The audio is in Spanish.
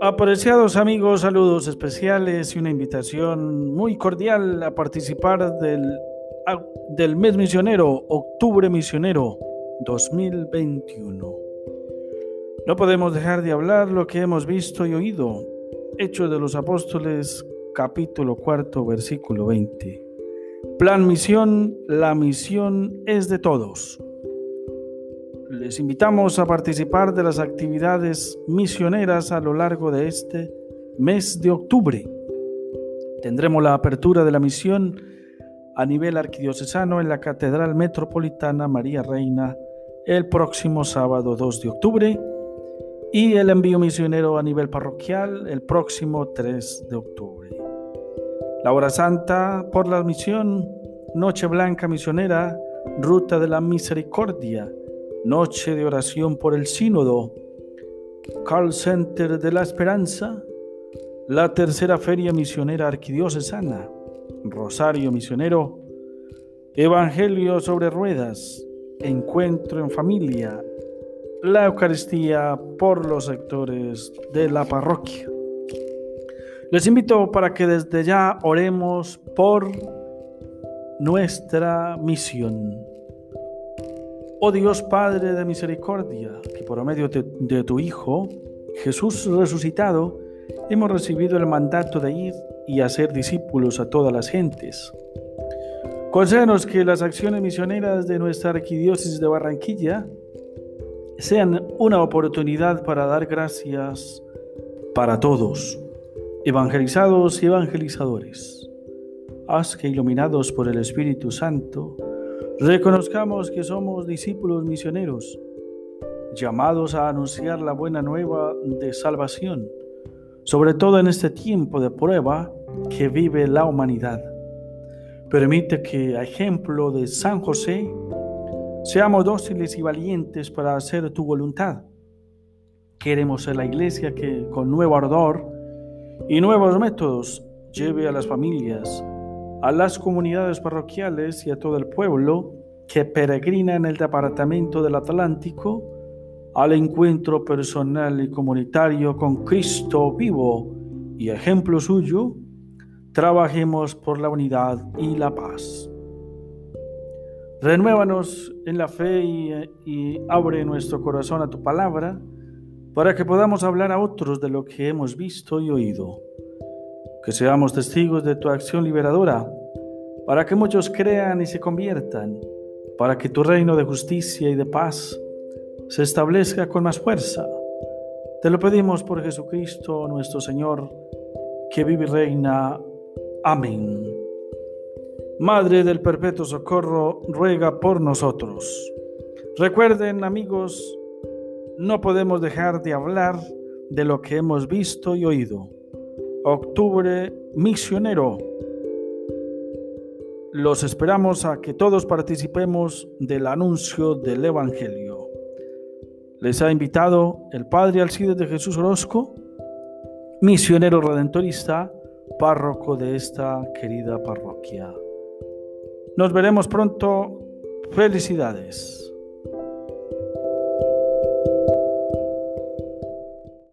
Apreciados amigos, saludos especiales y una invitación muy cordial a participar del, del mes misionero, Octubre Misionero 2021. No podemos dejar de hablar lo que hemos visto y oído. Hechos de los Apóstoles, capítulo cuarto, versículo 20. Plan misión, la misión es de todos. Les invitamos a participar de las actividades misioneras a lo largo de este mes de octubre. Tendremos la apertura de la misión a nivel arquidiocesano en la Catedral Metropolitana María Reina el próximo sábado 2 de octubre y el envío misionero a nivel parroquial el próximo 3 de octubre. La hora santa por la misión, Noche Blanca Misionera, Ruta de la Misericordia, Noche de oración por el sínodo, Call Center de la Esperanza, la tercera feria misionera arquidiocesana, Rosario Misionero, Evangelio sobre ruedas, Encuentro en familia, la Eucaristía por los sectores de la parroquia. Les invito para que desde ya oremos por nuestra misión. Oh Dios Padre de misericordia, que por medio de, tu Hijo, Jesús resucitado, hemos recibido el mandato de ir y hacer discípulos a todas las gentes. Concédenos que las acciones misioneras de nuestra arquidiócesis de Barranquilla sean una oportunidad para dar gracias para todos, evangelizados y evangelizadores. Haz que iluminados por el Espíritu Santo, Reconozcamos que somos discípulos misioneros, llamados a anunciar la buena nueva de salvación, sobre todo en este tiempo de prueba que vive la humanidad. Permite que, a ejemplo de San José, seamos dóciles y valientes para hacer tu voluntad. Queremos ser la iglesia que, con nuevo ardor y nuevos métodos, lleve a las familias a las comunidades parroquiales y a todo el pueblo que peregrina en el departamento del Atlántico al encuentro personal y comunitario con Cristo vivo y ejemplo suyo, trabajemos por la unidad y la paz. Renuévanos en la fe y, abre nuestro corazón a tu palabra para que podamos hablar a otros de lo que hemos visto y oído que seamos testigos de tu acción liberadora, para que muchos crean y se conviertan, para que tu reino de justicia y de paz se establezca con más fuerza. Te lo pedimos por Jesucristo nuestro Señor, que vive y reina. Amén. Madre del Perpetuo Socorro, ruega por nosotros. Recuerden amigos, no podemos dejar de hablar de lo que hemos visto y oído. Octubre Misionero. Los esperamos a que todos participemos del anuncio del Evangelio. Les ha invitado el Padre Alcides de Jesús Orozco, misionero redentorista, párroco de esta querida parroquia. Nos veremos pronto. Felicidades.